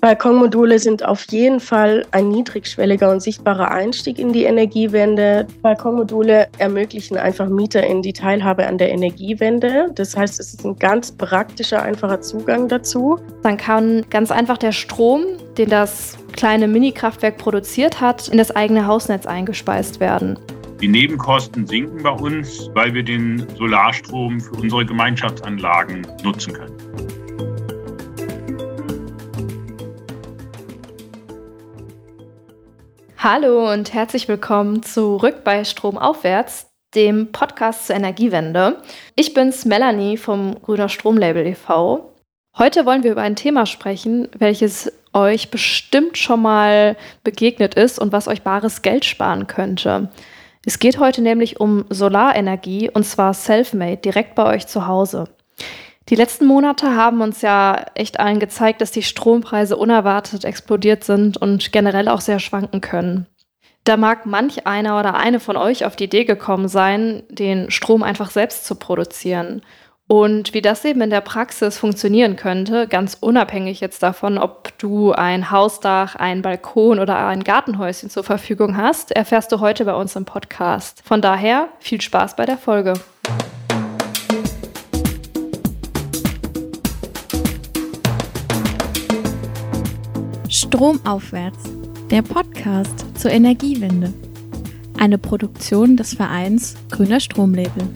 Balkonmodule sind auf jeden Fall ein niedrigschwelliger und sichtbarer Einstieg in die Energiewende. Balkonmodule ermöglichen einfach Mieter in die Teilhabe an der Energiewende. Das heißt, es ist ein ganz praktischer, einfacher Zugang dazu. Dann kann ganz einfach der Strom, den das kleine Minikraftwerk produziert hat, in das eigene Hausnetz eingespeist werden. Die Nebenkosten sinken bei uns, weil wir den Solarstrom für unsere Gemeinschaftsanlagen nutzen können. Hallo und herzlich willkommen zurück bei Stromaufwärts, dem Podcast zur Energiewende. Ich bin's Melanie vom Grüner Stromlabel e.V. Heute wollen wir über ein Thema sprechen, welches euch bestimmt schon mal begegnet ist und was euch bares Geld sparen könnte. Es geht heute nämlich um Solarenergie und zwar self-made direkt bei euch zu Hause. Die letzten Monate haben uns ja echt allen gezeigt, dass die Strompreise unerwartet explodiert sind und generell auch sehr schwanken können. Da mag manch einer oder eine von euch auf die Idee gekommen sein, den Strom einfach selbst zu produzieren. Und wie das eben in der Praxis funktionieren könnte, ganz unabhängig jetzt davon, ob du ein Hausdach, einen Balkon oder ein Gartenhäuschen zur Verfügung hast, erfährst du heute bei uns im Podcast. Von daher viel Spaß bei der Folge. Stromaufwärts, der Podcast zur Energiewende. Eine Produktion des Vereins Grüner Stromlabel.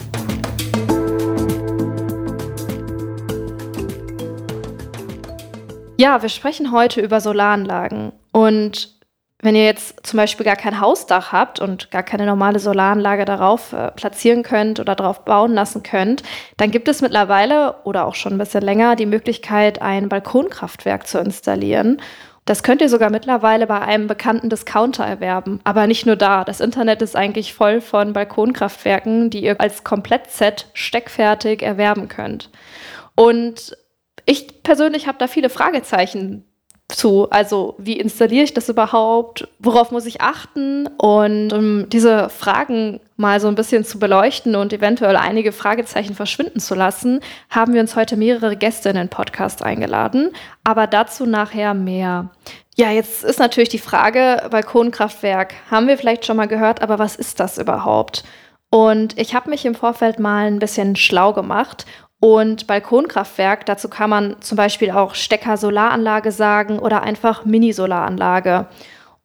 Ja, wir sprechen heute über Solaranlagen. Und wenn ihr jetzt zum Beispiel gar kein Hausdach habt und gar keine normale Solaranlage darauf äh, platzieren könnt oder darauf bauen lassen könnt, dann gibt es mittlerweile oder auch schon ein bisschen länger die Möglichkeit, ein Balkonkraftwerk zu installieren. Das könnt ihr sogar mittlerweile bei einem bekannten Discounter erwerben. Aber nicht nur da. Das Internet ist eigentlich voll von Balkonkraftwerken, die ihr als Komplettset steckfertig erwerben könnt. Und ich persönlich habe da viele Fragezeichen zu. Also wie installiere ich das überhaupt? Worauf muss ich achten? Und um diese Fragen mal so ein bisschen zu beleuchten und eventuell einige Fragezeichen verschwinden zu lassen, haben wir uns heute mehrere Gäste in den Podcast eingeladen. Aber dazu nachher mehr. Ja, jetzt ist natürlich die Frage, Balkonkraftwerk, haben wir vielleicht schon mal gehört, aber was ist das überhaupt? Und ich habe mich im Vorfeld mal ein bisschen schlau gemacht und Balkonkraftwerk, dazu kann man zum Beispiel auch Stecker-Solaranlage sagen oder einfach Mini-Solaranlage.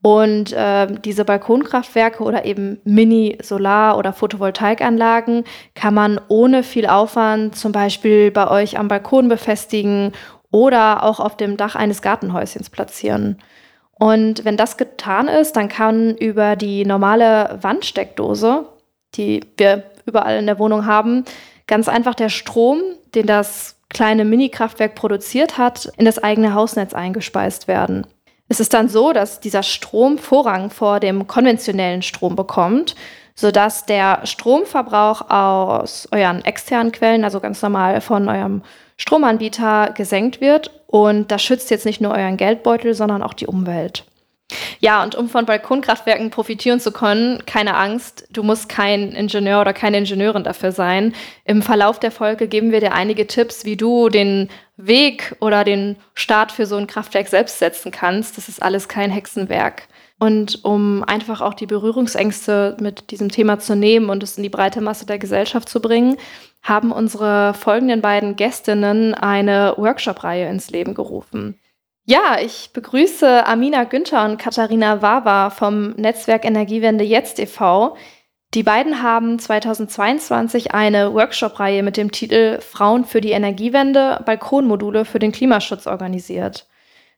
Und äh, diese Balkonkraftwerke oder eben Mini-Solar- oder Photovoltaikanlagen kann man ohne viel Aufwand zum Beispiel bei euch am Balkon befestigen oder auch auf dem Dach eines Gartenhäuschens platzieren. Und wenn das getan ist, dann kann über die normale Wandsteckdose, die wir überall in der Wohnung haben, Ganz einfach der Strom, den das kleine Mini-Kraftwerk produziert hat, in das eigene Hausnetz eingespeist werden. Es ist dann so, dass dieser Strom Vorrang vor dem konventionellen Strom bekommt, sodass der Stromverbrauch aus euren externen Quellen, also ganz normal von eurem Stromanbieter, gesenkt wird. Und das schützt jetzt nicht nur euren Geldbeutel, sondern auch die Umwelt. Ja, und um von Balkonkraftwerken profitieren zu können, keine Angst, du musst kein Ingenieur oder keine Ingenieurin dafür sein. Im Verlauf der Folge geben wir dir einige Tipps, wie du den Weg oder den Start für so ein Kraftwerk selbst setzen kannst. Das ist alles kein Hexenwerk. Und um einfach auch die Berührungsängste mit diesem Thema zu nehmen und es in die breite Masse der Gesellschaft zu bringen, haben unsere folgenden beiden Gästinnen eine Workshop-Reihe ins Leben gerufen. Ja, ich begrüße Amina Günther und Katharina Wawa vom Netzwerk Energiewende Jetzt e.V. Die beiden haben 2022 eine Workshop-Reihe mit dem Titel Frauen für die Energiewende, Balkonmodule für den Klimaschutz organisiert.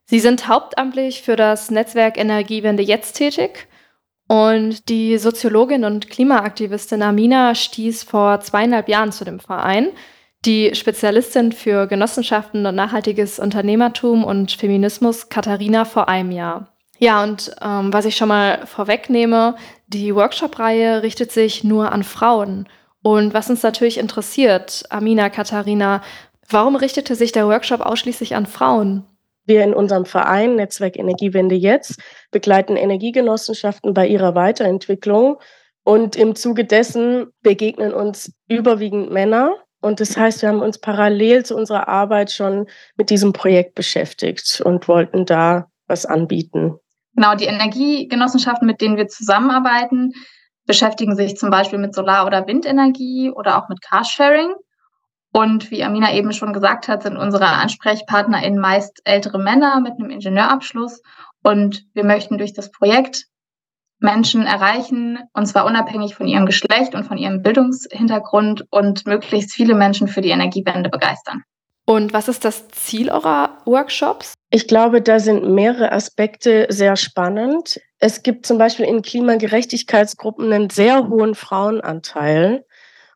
Sie sind hauptamtlich für das Netzwerk Energiewende Jetzt tätig und die Soziologin und Klimaaktivistin Amina stieß vor zweieinhalb Jahren zu dem Verein die Spezialistin für Genossenschaften und nachhaltiges Unternehmertum und Feminismus, Katharina, vor einem Jahr. Ja, und ähm, was ich schon mal vorwegnehme, die Workshop-Reihe richtet sich nur an Frauen. Und was uns natürlich interessiert, Amina, Katharina, warum richtete sich der Workshop ausschließlich an Frauen? Wir in unserem Verein Netzwerk Energiewende jetzt begleiten Energiegenossenschaften bei ihrer Weiterentwicklung. Und im Zuge dessen begegnen uns überwiegend Männer, Und das heißt, wir haben uns parallel zu unserer Arbeit schon mit diesem Projekt beschäftigt und wollten da was anbieten. Genau, die Energiegenossenschaften, mit denen wir zusammenarbeiten, beschäftigen sich zum Beispiel mit Solar- oder Windenergie oder auch mit Carsharing. Und wie Amina eben schon gesagt hat, sind unsere AnsprechpartnerInnen meist ältere Männer mit einem Ingenieurabschluss. Und wir möchten durch das Projekt Menschen erreichen, und zwar unabhängig von ihrem Geschlecht und von ihrem Bildungshintergrund und möglichst viele Menschen für die Energiewende begeistern. Und was ist das Ziel eurer Workshops? Ich glaube, da sind mehrere Aspekte sehr spannend. Es gibt zum Beispiel in Klimagerechtigkeitsgruppen einen sehr hohen Frauenanteil.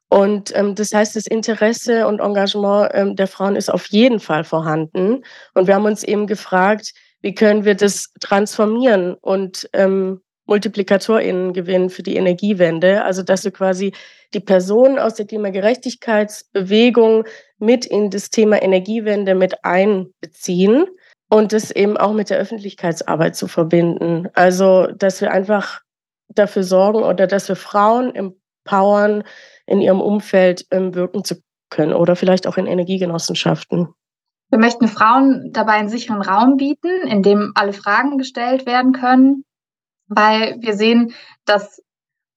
Und ähm, das heißt, das Interesse und Engagement ähm, der Frauen ist auf jeden Fall vorhanden. Und wir haben uns eben gefragt, wie können wir das transformieren und ähm, MultiplikatorInnen gewinnen für die Energiewende. Also, dass wir quasi die Personen aus der Klimagerechtigkeitsbewegung mit in das Thema Energiewende mit einbeziehen und das eben auch mit der Öffentlichkeitsarbeit zu verbinden. Also, dass wir einfach dafür sorgen oder dass wir Frauen empowern, in ihrem Umfeld ähm, wirken zu können oder vielleicht auch in Energiegenossenschaften. Wir möchten Frauen dabei einen sicheren Raum bieten, in dem alle Fragen gestellt werden können, weil wir sehen, dass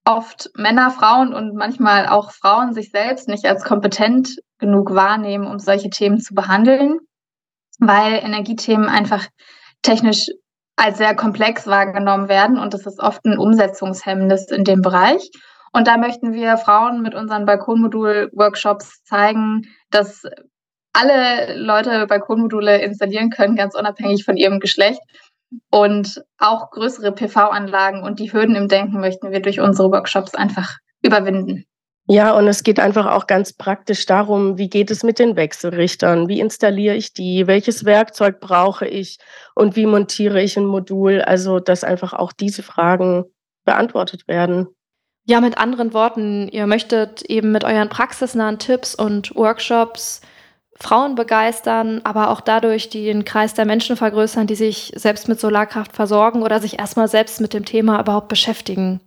oft Männer, Frauen und manchmal auch Frauen sich selbst nicht als kompetent genug wahrnehmen, um solche Themen zu behandeln, weil Energiethemen einfach technisch als sehr komplex wahrgenommen werden und das ist oft ein Umsetzungshemmnis in dem Bereich. Und da möchten wir Frauen mit unseren Balkonmodul-Workshops zeigen, dass alle Leute Balkonmodule installieren können, ganz unabhängig von ihrem Geschlecht und auch größere PV-Anlagen und die Hürden im Denken möchten wir durch unsere Workshops einfach überwinden. Ja, und es geht einfach auch ganz praktisch darum, wie geht es mit den Wechselrichtern? Wie installiere ich die? Welches Werkzeug brauche ich? Und wie montiere ich ein Modul? Also, dass einfach auch diese Fragen beantwortet werden. Ja, mit anderen Worten, ihr möchtet eben mit euren praxisnahen Tipps und Workshops Frauen begeistern, aber auch dadurch den Kreis der Menschen vergrößern, die sich selbst mit Solarkraft versorgen oder sich erstmal selbst mit dem Thema überhaupt beschäftigen.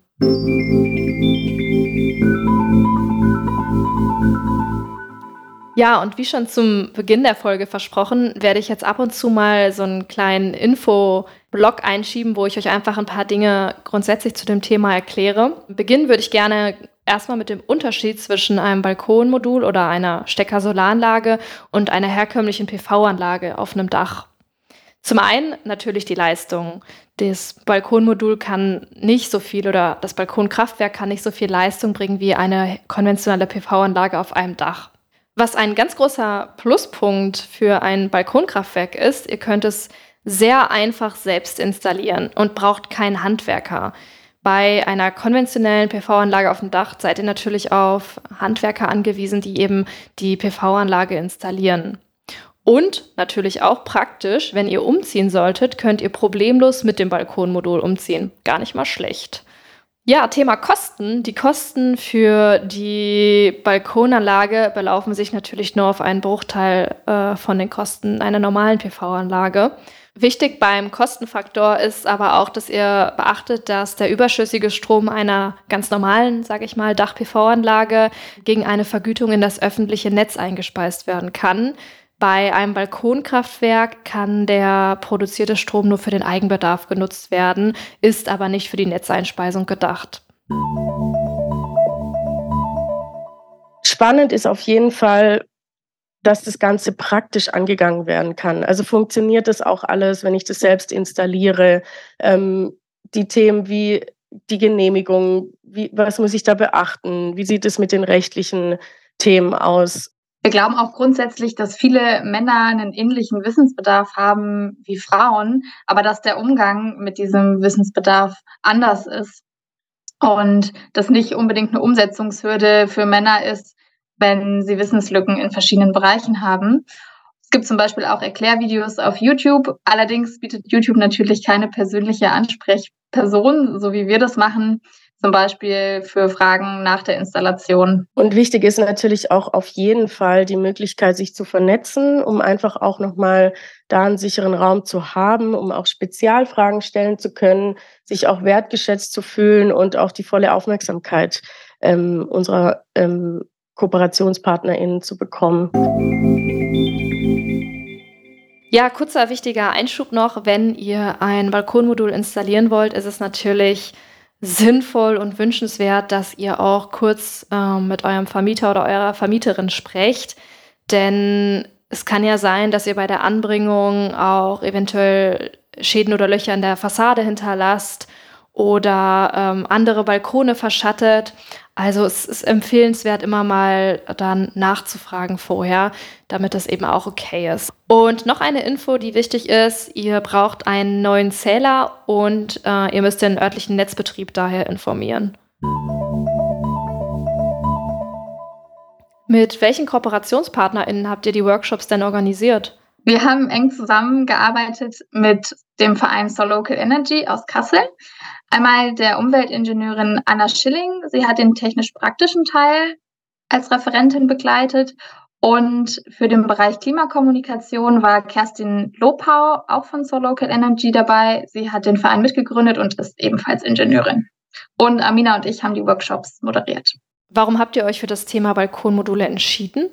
Ja, und wie schon zum Beginn der Folge versprochen, werde ich jetzt ab und zu mal so einen kleinen Info-Blog einschieben, wo ich euch einfach ein paar Dinge grundsätzlich zu dem Thema erkläre. Beginnen würde ich gerne erstmal mit dem Unterschied zwischen einem Balkonmodul oder einer Stecker-Solaranlage und einer herkömmlichen PV-Anlage auf einem Dach. Zum einen natürlich die Leistung. Das Balkonmodul kann nicht so viel oder das Balkonkraftwerk kann nicht so viel Leistung bringen wie eine konventionelle PV-Anlage auf einem Dach. Was ein ganz großer Pluspunkt für ein Balkonkraftwerk ist, ihr könnt es sehr einfach selbst installieren und braucht keinen Handwerker. Bei einer konventionellen PV-Anlage auf dem Dach seid ihr natürlich auf Handwerker angewiesen, die eben die PV-Anlage installieren. Und natürlich auch praktisch, wenn ihr umziehen solltet, könnt ihr problemlos mit dem Balkonmodul umziehen. Gar nicht mal schlecht. Ja, Thema Kosten. Die Kosten für die Balkonanlage belaufen sich natürlich nur auf einen Bruchteil äh, von den Kosten einer normalen PV-Anlage. Wichtig beim Kostenfaktor ist aber auch, dass ihr beachtet, dass der überschüssige Strom einer ganz normalen, sage ich mal, Dach-PV-Anlage gegen eine Vergütung in das öffentliche Netz eingespeist werden kann. Bei einem Balkonkraftwerk kann der produzierte Strom nur für den Eigenbedarf genutzt werden, ist aber nicht für die Netzeinspeisung gedacht. Spannend ist auf jeden Fall, dass das Ganze praktisch angegangen werden kann. Also funktioniert das auch alles, wenn ich das selbst installiere? Ähm, die Themen wie die Genehmigung, wie, was muss ich da beachten? Wie sieht es mit den rechtlichen Themen aus? Wir glauben auch grundsätzlich, dass viele Männer einen ähnlichen Wissensbedarf haben wie Frauen, aber dass der Umgang mit diesem Wissensbedarf anders ist und das nicht unbedingt eine Umsetzungshürde für Männer ist, wenn sie Wissenslücken in verschiedenen Bereichen haben. Es gibt zum Beispiel auch Erklärvideos auf YouTube. Allerdings bietet YouTube natürlich keine persönliche Ansprechperson, so wie wir das machen, zum Beispiel für Fragen nach der Installation. Und wichtig ist natürlich auch auf jeden Fall die Möglichkeit, sich zu vernetzen, um einfach auch nochmal da einen sicheren Raum zu haben, um auch Spezialfragen stellen zu können, sich auch wertgeschätzt zu fühlen und auch die volle Aufmerksamkeit ähm, unserer ähm, KooperationspartnerInnen zu bekommen. Ja, kurzer wichtiger Einschub noch. Wenn ihr ein Balkonmodul installieren wollt, ist es natürlich sinnvoll und wünschenswert, dass ihr auch kurz äh, mit eurem Vermieter oder eurer Vermieterin sprecht. Denn es kann ja sein, dass ihr bei der Anbringung auch eventuell Schäden oder Löcher in der Fassade hinterlasst oder ähm, andere Balkone verschattet. Also es ist empfehlenswert, immer mal dann nachzufragen vorher, damit das eben auch okay ist. Und noch eine Info, die wichtig ist, ihr braucht einen neuen Zähler und äh, ihr müsst den örtlichen Netzbetrieb daher informieren. Mit welchen KooperationspartnerInnen habt ihr die Workshops denn organisiert? Wir haben eng zusammengearbeitet mit dem Verein So Local Energy aus Kassel. Einmal der Umweltingenieurin Anna Schilling. Sie hat den technisch-praktischen Teil als Referentin begleitet. Und für den Bereich Klimakommunikation war Kerstin Lopau auch von So Local Energy dabei. Sie hat den Verein mitgegründet und ist ebenfalls Ingenieurin. Und Amina und ich haben die Workshops moderiert. Warum habt ihr euch für das Thema Balkonmodule entschieden?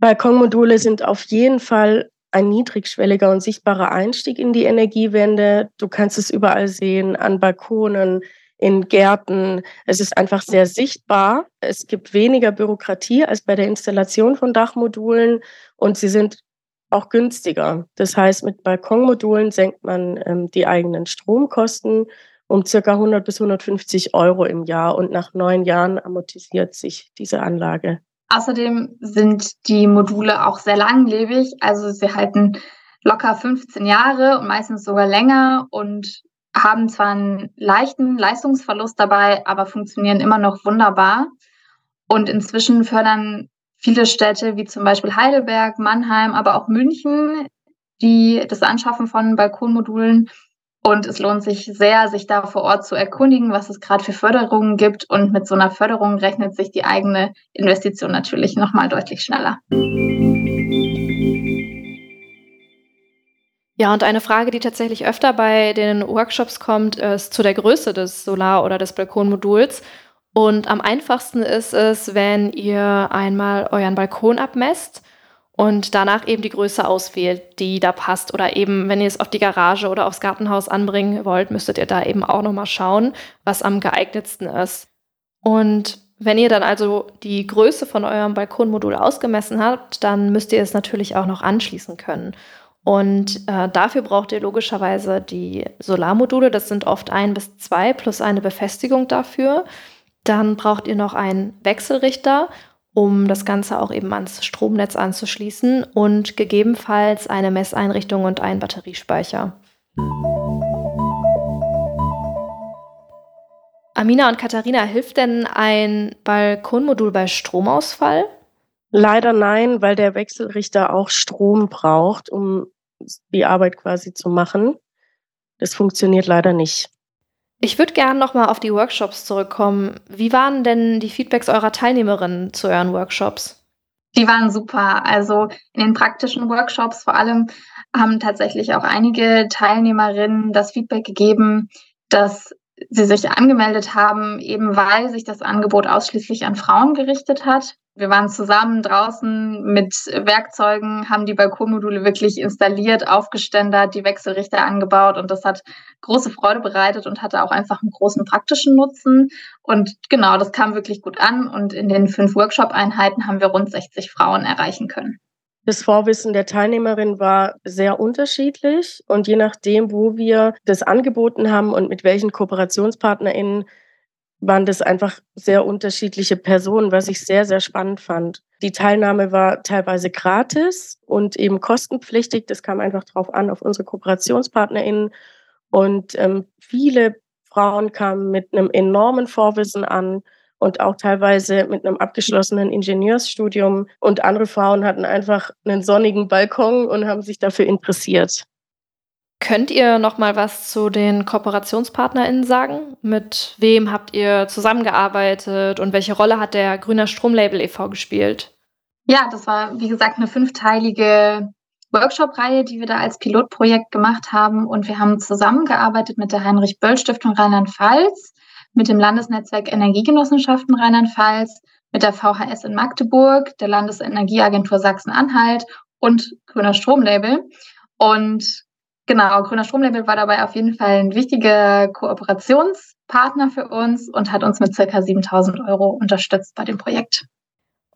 Balkonmodule sind auf jeden Fall ein niedrigschwelliger und sichtbarer Einstieg in die Energiewende. Du kannst es überall sehen, an Balkonen, in Gärten. Es ist einfach sehr sichtbar. Es gibt weniger Bürokratie als bei der Installation von Dachmodulen und sie sind auch günstiger. Das heißt, mit Balkonmodulen senkt man ähm, die eigenen Stromkosten um circa 100 bis 150 Euro im Jahr und nach neun Jahren amortisiert sich diese Anlage. Außerdem sind die Module auch sehr langlebig, also sie halten locker 15 Jahre und meistens sogar länger und haben zwar einen leichten Leistungsverlust dabei, aber funktionieren immer noch wunderbar. Und inzwischen fördern viele Städte wie zum Beispiel Heidelberg, Mannheim, aber auch München die das Anschaffen von Balkonmodulen und es lohnt sich sehr, sich da vor Ort zu erkundigen, was es gerade für Förderungen gibt. Und mit so einer Förderung rechnet sich die eigene Investition natürlich nochmal deutlich schneller. Ja, und eine Frage, die tatsächlich öfter bei den Workshops kommt, ist zu der Größe des Solar- oder des Balkonmoduls. Und am einfachsten ist es, wenn ihr einmal euren Balkon abmesst und danach eben die Größe auswählt, die da passt. Oder eben, wenn ihr es auf die Garage oder aufs Gartenhaus anbringen wollt, müsstet ihr da eben auch nochmal schauen, was am geeignetsten ist. Und wenn ihr dann also die Größe von eurem Balkonmodul ausgemessen habt, dann müsst ihr es natürlich auch noch anschließen können. Und äh, dafür braucht ihr logischerweise die Solarmodule. Das sind oft ein bis zwei plus eine Befestigung dafür. Dann braucht ihr noch einen Wechselrichter um das Ganze auch eben ans Stromnetz anzuschließen und gegebenenfalls eine Messeinrichtung und einen Batteriespeicher. Amina und Katharina, hilft denn ein Balkonmodul bei Stromausfall? Leider nein, weil der Wechselrichter auch Strom braucht, um die Arbeit quasi zu machen. Das funktioniert leider nicht. Ich würde gerne nochmal auf die Workshops zurückkommen. Wie waren denn die Feedbacks eurer Teilnehmerinnen zu euren Workshops? Die waren super. Also in den praktischen Workshops vor allem haben tatsächlich auch einige Teilnehmerinnen das Feedback gegeben, dass sie sich angemeldet haben, eben weil sich das Angebot ausschließlich an Frauen gerichtet hat. Wir waren zusammen draußen mit Werkzeugen, haben die Balkonmodule wirklich installiert, aufgeständert, die Wechselrichter angebaut und das hat große Freude bereitet und hatte auch einfach einen großen praktischen Nutzen. Und genau, das kam wirklich gut an und in den fünf Workshop-Einheiten haben wir rund 60 Frauen erreichen können. Das Vorwissen der Teilnehmerin war sehr unterschiedlich und je nachdem, wo wir das angeboten haben und mit welchen KooperationspartnerInnen, waren das einfach sehr unterschiedliche Personen, was ich sehr, sehr spannend fand. Die Teilnahme war teilweise gratis und eben kostenpflichtig. Das kam einfach drauf an, auf unsere KooperationspartnerInnen. Und ähm, viele Frauen kamen mit einem enormen Vorwissen an und auch teilweise mit einem abgeschlossenen Ingenieursstudium. Und andere Frauen hatten einfach einen sonnigen Balkon und haben sich dafür interessiert. Könnt ihr noch mal was zu den KooperationspartnerInnen sagen? Mit wem habt ihr zusammengearbeitet und welche Rolle hat der Grüner Stromlabel e.V. gespielt? Ja, das war, wie gesagt, eine fünfteilige Workshop-Reihe, die wir da als Pilotprojekt gemacht haben. Und wir haben zusammengearbeitet mit der Heinrich-Böll-Stiftung Rheinland-Pfalz, mit dem Landesnetzwerk Energiegenossenschaften Rheinland-Pfalz, mit der VHS in Magdeburg, der Landesenergieagentur Sachsen-Anhalt und Grüner Stromlabel. Und genau, Grüner Stromlabel war dabei auf jeden Fall ein wichtiger Kooperationspartner für uns und hat uns mit circa 7000 Euro unterstützt bei dem Projekt.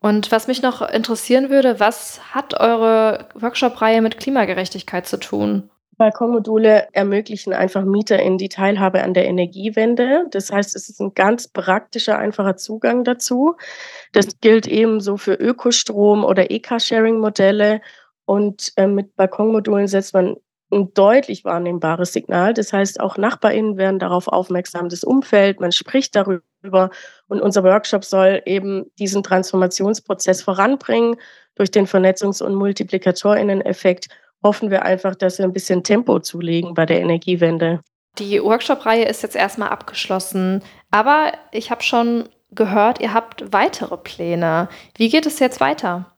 Und was mich noch interessieren würde, was hat eure Workshop-Reihe mit Klimagerechtigkeit zu tun? Balkonmodule ermöglichen einfach Mieter in die Teilhabe an der Energiewende. Das heißt, es ist ein ganz praktischer, einfacher Zugang dazu. Das gilt ebenso für Ökostrom oder E-Car-Sharing-Modelle. Und äh, mit Balkonmodulen setzt man ein deutlich wahrnehmbares Signal. Das heißt, auch NachbarInnen werden darauf aufmerksam, das Umfeld, man spricht darüber. Und unser Workshop soll eben diesen Transformationsprozess voranbringen durch den Vernetzungs- und MultiplikatorInnen-Effekt hoffen wir einfach, dass wir ein bisschen Tempo zulegen bei der Energiewende. Die Workshop-Reihe ist jetzt erstmal abgeschlossen, aber ich habe schon gehört, ihr habt weitere Pläne. Wie geht es jetzt weiter?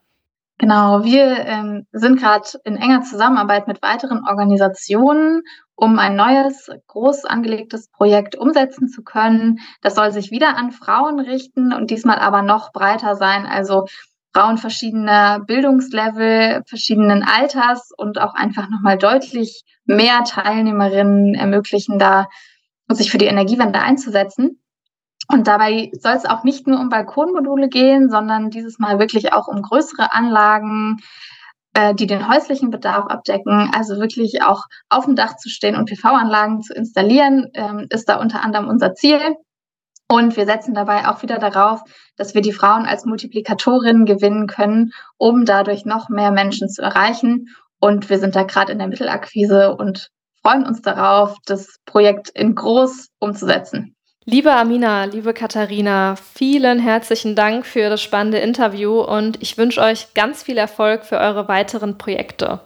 Genau, wir ähm, sind gerade in enger Zusammenarbeit mit weiteren Organisationen, um ein neues, groß angelegtes Projekt umsetzen zu können. Das soll sich wieder an Frauen richten und diesmal aber noch breiter sein. Also Frauen verschiedener Bildungslevel, verschiedenen Alters und auch einfach nochmal deutlich mehr Teilnehmerinnen ermöglichen, da sich für die Energiewende einzusetzen. Und dabei soll es auch nicht nur um Balkonmodule gehen, sondern dieses Mal wirklich auch um größere Anlagen, äh, die den häuslichen Bedarf abdecken. Also wirklich auch auf dem Dach zu stehen und PV-Anlagen zu installieren, ähm, ist da unter anderem unser Ziel. Und wir setzen dabei auch wieder darauf, dass wir die Frauen als Multiplikatorinnen gewinnen können, um dadurch noch mehr Menschen zu erreichen. Und wir sind da gerade in der Mittelakquise und freuen uns darauf, das Projekt in groß umzusetzen. Liebe Amina, liebe Katharina, vielen herzlichen Dank für das spannende Interview und ich wünsche euch ganz viel Erfolg für eure weiteren Projekte.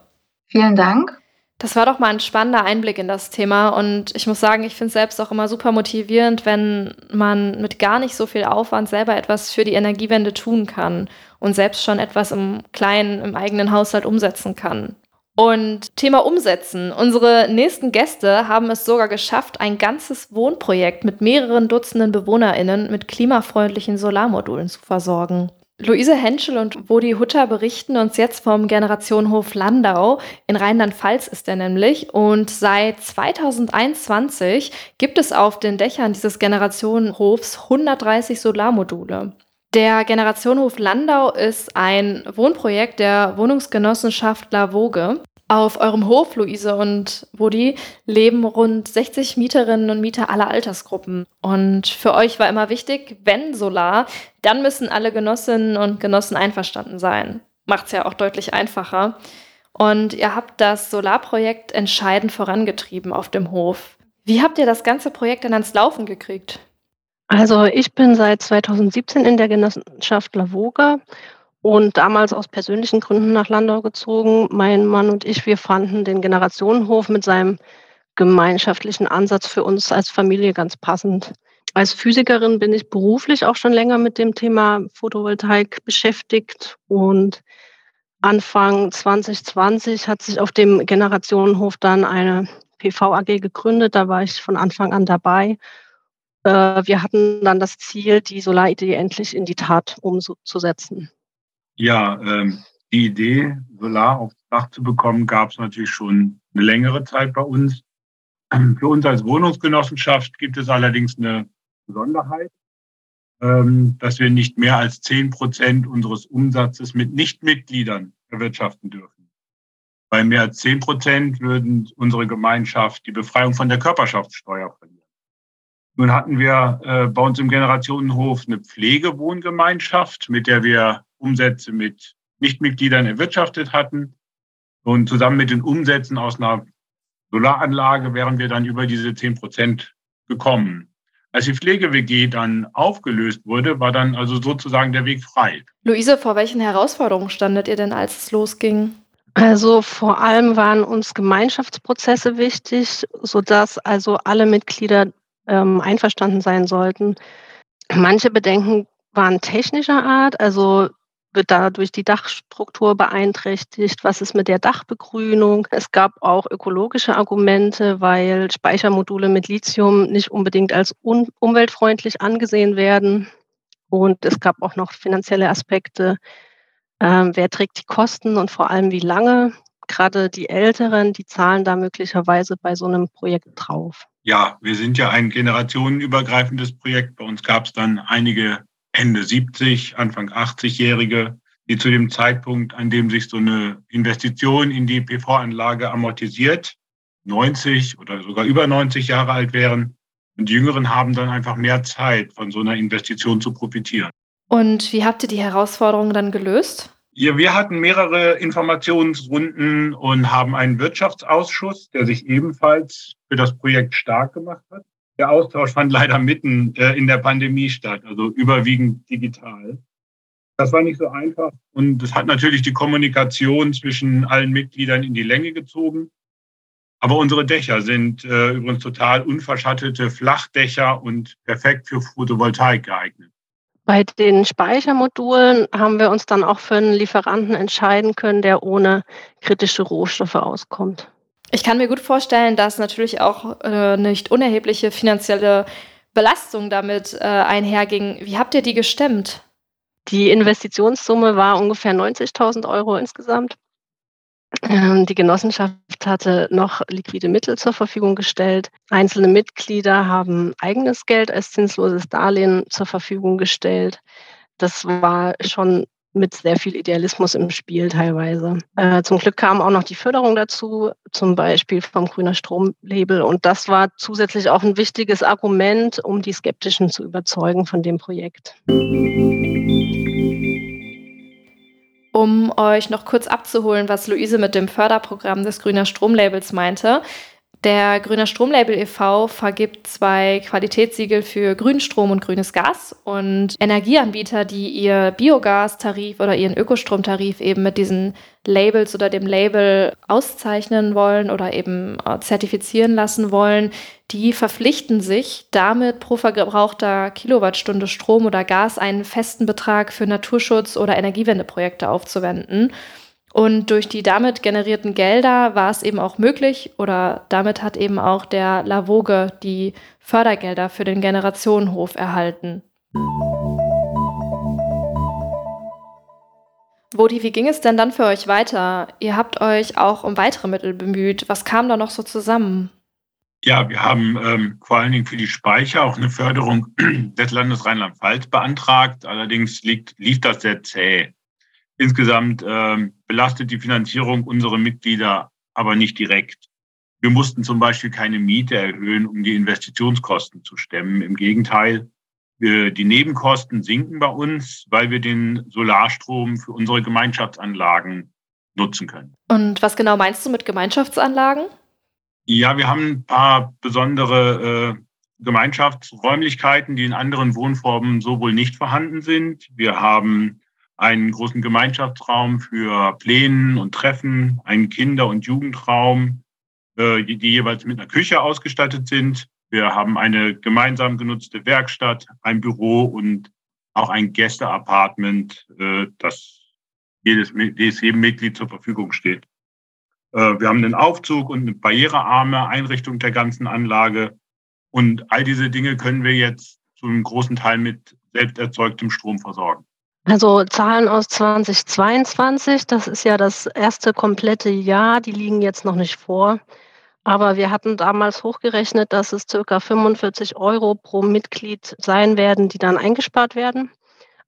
Vielen Dank. Das war doch mal ein spannender Einblick in das Thema und ich muss sagen, ich finde es selbst auch immer super motivierend, wenn man mit gar nicht so viel Aufwand selber etwas für die Energiewende tun kann und selbst schon etwas im Kleinen, im eigenen Haushalt umsetzen kann. Und Thema Umsetzen. Unsere nächsten Gäste haben es sogar geschafft, ein ganzes Wohnprojekt mit mehreren Dutzenden BewohnerInnen mit klimafreundlichen Solarmodulen zu versorgen. Luise Henschel und Wodi Hutter berichten uns jetzt vom Generationenhof Landau. In Rheinland-Pfalz ist er nämlich. Und seit 2021 gibt es auf den Dächern dieses Generationenhofs 130 Solarmodule. Der Generationenhof Landau ist ein Wohnprojekt der Wohnungsgenossenschaft Lavoge. Auf eurem Hof, Luise und Woody, leben rund 60 Mieterinnen und Mieter aller Altersgruppen. Und für euch war immer wichtig, wenn Solar, dann müssen alle Genossinnen und Genossen einverstanden sein. Macht es ja auch deutlich einfacher. Und ihr habt das Solarprojekt entscheidend vorangetrieben auf dem Hof. Wie habt ihr das ganze Projekt dann ans Laufen gekriegt? Also ich bin seit 2017 in der Genossenschaft Lavoga und damals aus persönlichen Gründen nach Landau gezogen. Mein Mann und ich, wir fanden den Generationenhof mit seinem gemeinschaftlichen Ansatz für uns als Familie ganz passend. Als Physikerin bin ich beruflich auch schon länger mit dem Thema Photovoltaik beschäftigt und Anfang 2020 hat sich auf dem Generationenhof dann eine PV AG gegründet. Da war ich von Anfang an dabei. Äh, wir hatten dann das Ziel, die Solaridee endlich in die Tat umzusetzen. Ja, ähm, die Idee, Solar aufs Dach zu bekommen, gab es natürlich schon eine längere Zeit bei uns. Für uns als Wohnungsgenossenschaft gibt es allerdings eine Besonderheit, ähm, dass wir nicht mehr als zehn Prozent unseres Umsatzes mit Nichtmitgliedern erwirtschaften dürfen. Bei mehr als zehn Prozent würden unsere Gemeinschaft die Befreiung von der Körperschaftssteuer verlieren. Nun hatten wir äh, bei uns im Generationenhof eine Pflegewohngemeinschaft, mit der wir Umsätze mit Nichtmitgliedern erwirtschaftet hatten. Und zusammen mit den Umsätzen aus einer Solaranlage wären wir dann über diese 10 Prozent gekommen. Als die Pflege-WG dann aufgelöst wurde, war dann also sozusagen der Weg frei. Luise, vor welchen Herausforderungen standet ihr denn, als es losging? Also vor allem waren uns Gemeinschaftsprozesse wichtig, sodass also alle Mitglieder ähm, einverstanden sein sollten. Manche Bedenken waren technischer Art, also wird dadurch die Dachstruktur beeinträchtigt? Was ist mit der Dachbegrünung? Es gab auch ökologische Argumente, weil Speichermodule mit Lithium nicht unbedingt als un umweltfreundlich angesehen werden. Und es gab auch noch finanzielle Aspekte. Ähm, wer trägt die Kosten und vor allem wie lange? Gerade die Älteren, die zahlen da möglicherweise bei so einem Projekt drauf. Ja, wir sind ja ein generationenübergreifendes Projekt. Bei uns gab es dann einige Ende 70, Anfang 80-Jährige, die zu dem Zeitpunkt, an dem sich so eine Investition in die PV-Anlage amortisiert, 90 oder sogar über 90 Jahre alt wären. Und die Jüngeren haben dann einfach mehr Zeit, von so einer Investition zu profitieren. Und wie habt ihr die Herausforderungen dann gelöst? Ja, wir hatten mehrere Informationsrunden und haben einen Wirtschaftsausschuss, der sich ebenfalls für das Projekt stark gemacht hat. Der Austausch fand leider mitten äh, in der Pandemie statt, also überwiegend digital. Das war nicht so einfach und es hat natürlich die Kommunikation zwischen allen Mitgliedern in die Länge gezogen. Aber unsere Dächer sind äh, übrigens total unverschattete Flachdächer und perfekt für Photovoltaik geeignet. Bei den Speichermodulen haben wir uns dann auch für einen Lieferanten entscheiden können, der ohne kritische Rohstoffe auskommt. Ich kann mir gut vorstellen, dass natürlich auch äh, nicht unerhebliche finanzielle Belastung damit äh, einherging. Wie habt ihr die gestemmt? Die Investitionssumme war ungefähr 90.000 Euro insgesamt. Ähm, die Genossenschaft hatte noch liquide Mittel zur Verfügung gestellt. Einzelne Mitglieder haben eigenes Geld als zinsloses Darlehen zur Verfügung gestellt. Das war schon mit sehr viel Idealismus im Spiel teilweise. Äh, zum Glück kam auch noch die Förderung dazu, zum Beispiel vom Grüner Stromlabel. Und das war zusätzlich auch ein wichtiges Argument, um die Skeptischen zu überzeugen von dem Projekt. Um euch noch kurz abzuholen, was Luise mit dem Förderprogramm des Grüner Stromlabels meinte. Der Grüner Stromlabel e.V. vergibt zwei Qualitätssiegel für Grünstrom und grünes Gas und Energieanbieter, die ihr Biogastarif oder ihren Ökostromtarif eben mit diesen Labels oder dem Label auszeichnen wollen oder eben äh, zertifizieren lassen wollen, die verpflichten sich damit pro verbrauchter Kilowattstunde Strom oder Gas einen festen Betrag für Naturschutz oder Energiewendeprojekte aufzuwenden. Und durch die damit generierten Gelder war es eben auch möglich oder damit hat eben auch der Lavoge die Fördergelder für den Generationenhof erhalten. Wodi, wie ging es denn dann für euch weiter? Ihr habt euch auch um weitere Mittel bemüht. Was kam da noch so zusammen? Ja, wir haben ähm, vor allen Dingen für die Speicher auch eine Förderung des Landes Rheinland-Pfalz beantragt. Allerdings liegt, lief das sehr zäh. Insgesamt ähm, belastet die Finanzierung unsere Mitglieder aber nicht direkt. Wir mussten zum Beispiel keine Miete erhöhen, um die Investitionskosten zu stemmen. Im Gegenteil, die Nebenkosten sinken bei uns, weil wir den Solarstrom für unsere Gemeinschaftsanlagen nutzen können. Und was genau meinst du mit Gemeinschaftsanlagen? Ja, wir haben ein paar besondere äh, Gemeinschaftsräumlichkeiten, die in anderen Wohnformen so wohl nicht vorhanden sind. Wir haben einen großen Gemeinschaftsraum für Plänen und Treffen, einen Kinder- und Jugendraum, äh, die, die jeweils mit einer Küche ausgestattet sind. Wir haben eine gemeinsam genutzte Werkstatt, ein Büro und auch ein Gästeapartment, äh, das jedes, jedes jedem Mitglied zur Verfügung steht. Äh, wir haben einen Aufzug und eine barrierearme Einrichtung der ganzen Anlage. Und all diese Dinge können wir jetzt zu einem großen Teil mit selbst erzeugtem Strom versorgen. Also Zahlen aus 2022, das ist ja das erste komplette Jahr, die liegen jetzt noch nicht vor. Aber wir hatten damals hochgerechnet, dass es circa 45 Euro pro Mitglied sein werden, die dann eingespart werden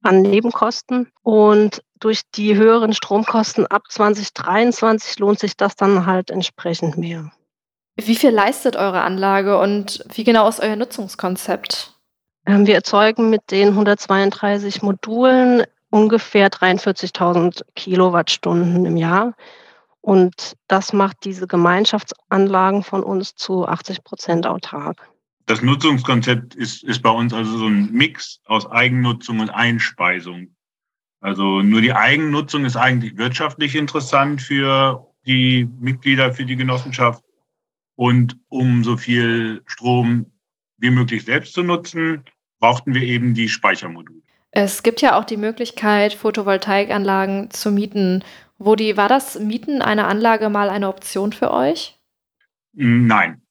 an Nebenkosten. Und durch die höheren Stromkosten ab 2023 lohnt sich das dann halt entsprechend mehr. Wie viel leistet eure Anlage und wie genau ist euer Nutzungskonzept? Ähm, wir erzeugen mit den 132 Modulen ungefähr 43.000 Kilowattstunden im Jahr. Und das macht diese Gemeinschaftsanlagen von uns zu 80 Prozent autark. Das Nutzungskonzept ist, ist bei uns also so ein Mix aus Eigennutzung und Einspeisung. Also nur die Eigennutzung ist eigentlich wirtschaftlich interessant für die Mitglieder, für die Genossenschaft. Und um so viel Strom wie möglich selbst zu nutzen, brauchten wir eben die Speichermodule. Es gibt ja auch die Möglichkeit, Photovoltaikanlagen zu mieten. Wodi, war das Mieten einer Anlage mal eine Option für euch? Nein.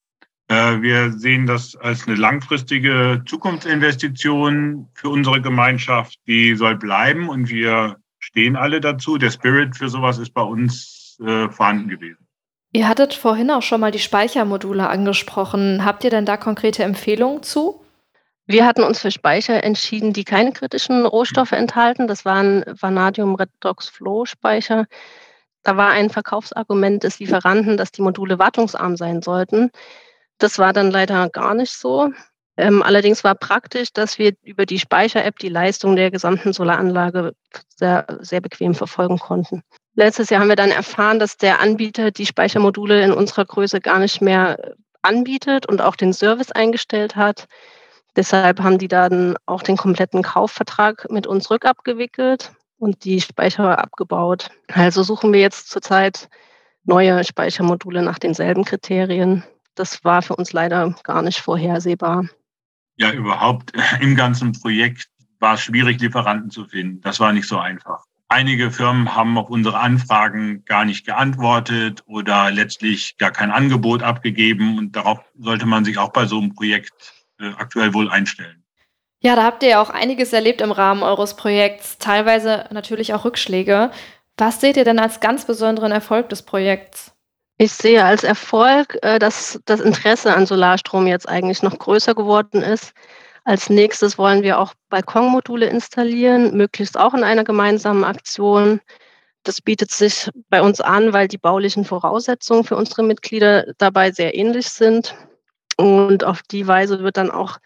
Äh, wir sehen das als eine langfristige Zukunftsinvestition für unsere Gemeinschaft. Die soll bleiben und wir stehen alle dazu. Der Spirit für sowas ist bei uns äh, vorhanden gewesen. Ihr hattet vorhin auch schon mal die Speichermodule angesprochen. Habt ihr denn da konkrete Empfehlungen zu? Wir hatten uns für Speicher entschieden, die keine kritischen Rohstoffe enthalten. Das waren Vanadium Redox Flow Speicher. Da war ein Verkaufsargument des Lieferanten, dass die Module wartungsarm sein sollten. Das war dann leider gar nicht so. Ähm, allerdings war praktisch, dass wir über die Speicher-App die Leistung der gesamten Solaranlage sehr, sehr bequem verfolgen konnten. Letztes Jahr haben wir dann erfahren, dass der Anbieter die Speichermodule in unserer Größe gar nicht mehr anbietet und auch den Service eingestellt hat. Deshalb haben die dann auch den kompletten Kaufvertrag mit uns rückabgewickelt und die Speicher abgebaut. Also suchen wir jetzt zurzeit neue Speichermodule nach denselben Kriterien. Das war für uns leider gar nicht vorhersehbar. Ja, überhaupt im ganzen Projekt war es schwierig, Lieferanten zu finden. Das war nicht so einfach. Einige Firmen haben auf unsere Anfragen gar nicht geantwortet oder letztlich gar kein Angebot abgegeben. Und darauf sollte man sich auch bei so einem Projekt äh, aktuell wohl einstellen. Ja, da habt ihr ja auch einiges erlebt im Rahmen eures Projekts, teilweise natürlich auch Rückschläge. Was seht ihr denn als ganz besonderen Erfolg des Projekts? Ich sehe als Erfolg, äh, dass das Interesse an Solarstrom jetzt eigentlich noch größer geworden ist. Als nächstes wollen wir auch Balkonmodule installieren, möglichst auch in einer gemeinsamen Aktion. Das bietet sich bei uns an, weil die baulichen Voraussetzungen für unsere Mitglieder dabei sehr ähnlich sind. Und auf die Weise wird dann auch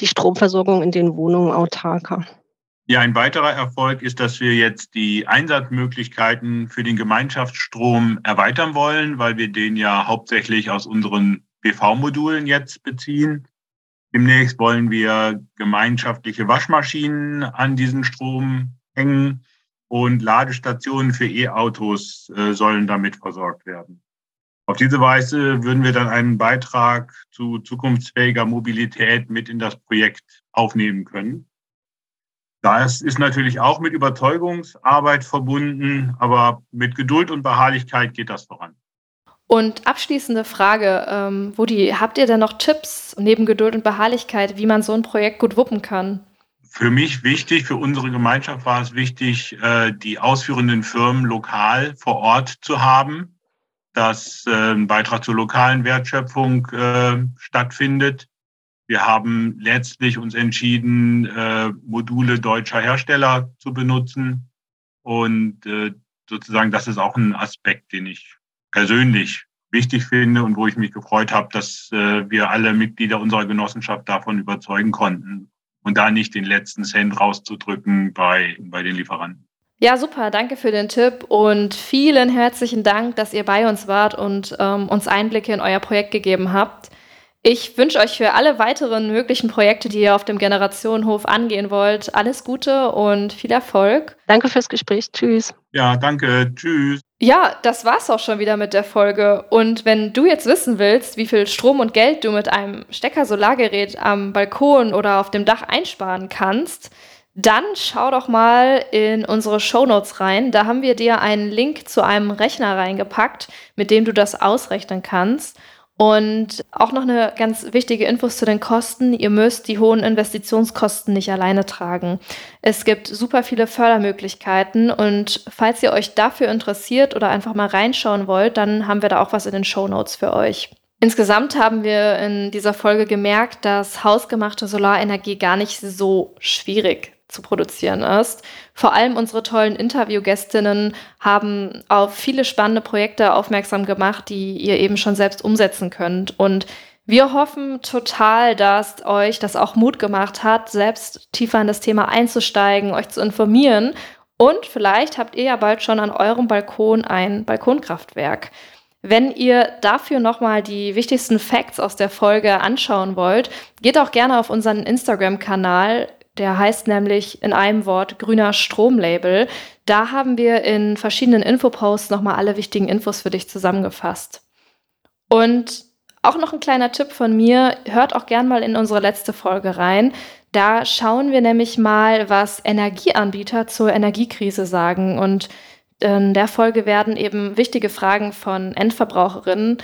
die Stromversorgung in den Wohnungen autarker. Ja, ein weiterer Erfolg ist, dass wir jetzt die Einsatzmöglichkeiten für den Gemeinschaftsstrom erweitern wollen, weil wir den ja hauptsächlich aus unseren PV-Modulen jetzt beziehen. Demnächst wollen wir gemeinschaftliche Waschmaschinen an diesen Strom hängen und Ladestationen für E-Autos äh, sollen damit versorgt werden. Auf diese Weise würden wir dann einen Beitrag zu zukunftsfähiger Mobilität mit in das Projekt aufnehmen können. Das ist natürlich auch mit Überzeugungsarbeit verbunden, aber mit Geduld und Beharrlichkeit geht das voran. Und abschließende Frage, ähm, Woody, habt ihr denn noch Tipps neben Geduld und Beharrlichkeit, wie man so ein Projekt gut wuppen kann? Für mich wichtig, für unsere Gemeinschaft war es wichtig, äh, die ausführenden Firmen lokal vor Ort zu haben dass ein Beitrag zur lokalen Wertschöpfung äh, stattfindet. Wir haben letztlich uns entschieden, äh, Module deutscher Hersteller zu benutzen. Und äh, sozusagen, das ist auch ein Aspekt, den ich persönlich wichtig finde und wo ich mich gefreut habe, dass äh, wir alle Mitglieder unserer Genossenschaft davon überzeugen konnten und da nicht den letzten Cent rauszudrücken bei, bei den Lieferanten. Ja, super, danke für den Tipp und vielen herzlichen Dank, dass ihr bei uns wart und ähm, uns Einblicke in euer Projekt gegeben habt. Ich wünsche euch für alle weiteren möglichen Projekte, die ihr auf dem Generationenhof angehen wollt, alles Gute und viel Erfolg. Danke fürs Gespräch. Tschüss. Ja, danke. Tschüss. Ja, das war's auch schon wieder mit der Folge. Und wenn du jetzt wissen willst, wie viel Strom und Geld du mit einem Stecker-Solargerät am Balkon oder auf dem Dach einsparen kannst, dann schau doch mal in unsere Shownotes rein. Da haben wir dir einen Link zu einem Rechner reingepackt, mit dem du das ausrechnen kannst. Und auch noch eine ganz wichtige Infos zu den Kosten. Ihr müsst die hohen Investitionskosten nicht alleine tragen. Es gibt super viele Fördermöglichkeiten und falls ihr euch dafür interessiert oder einfach mal reinschauen wollt, dann haben wir da auch was in den Show Notes für euch. Insgesamt haben wir in dieser Folge gemerkt, dass hausgemachte Solarenergie gar nicht so schwierig zu produzieren ist. Vor allem unsere tollen Interviewgästinnen haben auf viele spannende Projekte aufmerksam gemacht, die ihr eben schon selbst umsetzen könnt. Und wir hoffen total, dass euch das auch Mut gemacht hat, selbst tiefer in das Thema einzusteigen, euch zu informieren. Und vielleicht habt ihr ja bald schon an eurem Balkon ein Balkonkraftwerk. Wenn ihr dafür nochmal die wichtigsten Facts aus der Folge anschauen wollt, geht auch gerne auf unseren Instagram-Kanal der heißt nämlich in einem Wort grüner Stromlabel. Da haben wir in verschiedenen Infoposts nochmal alle wichtigen Infos für dich zusammengefasst. Und auch noch ein kleiner Tipp von mir, hört auch gern mal in unsere letzte Folge rein. Da schauen wir nämlich mal, was Energieanbieter zur Energiekrise sagen. Und in der Folge werden eben wichtige Fragen von Endverbraucherinnen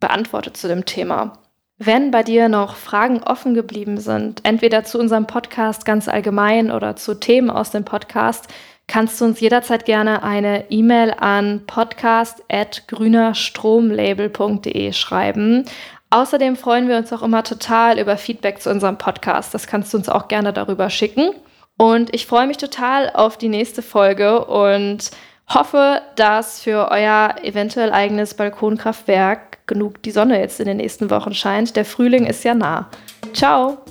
beantwortet zu dem Thema. Wenn bei dir noch Fragen offen geblieben sind, entweder zu unserem Podcast ganz allgemein oder zu Themen aus dem Podcast, kannst du uns jederzeit gerne eine E-Mail an podcast.grünerstromlabel.de schreiben. Außerdem freuen wir uns auch immer total über Feedback zu unserem Podcast. Das kannst du uns auch gerne darüber schicken. Und ich freue mich total auf die nächste Folge und hoffe, dass für euer eventuell eigenes Balkonkraftwerk genug die Sonne jetzt in den nächsten Wochen scheint. Der Frühling ist ja nah. Ciao!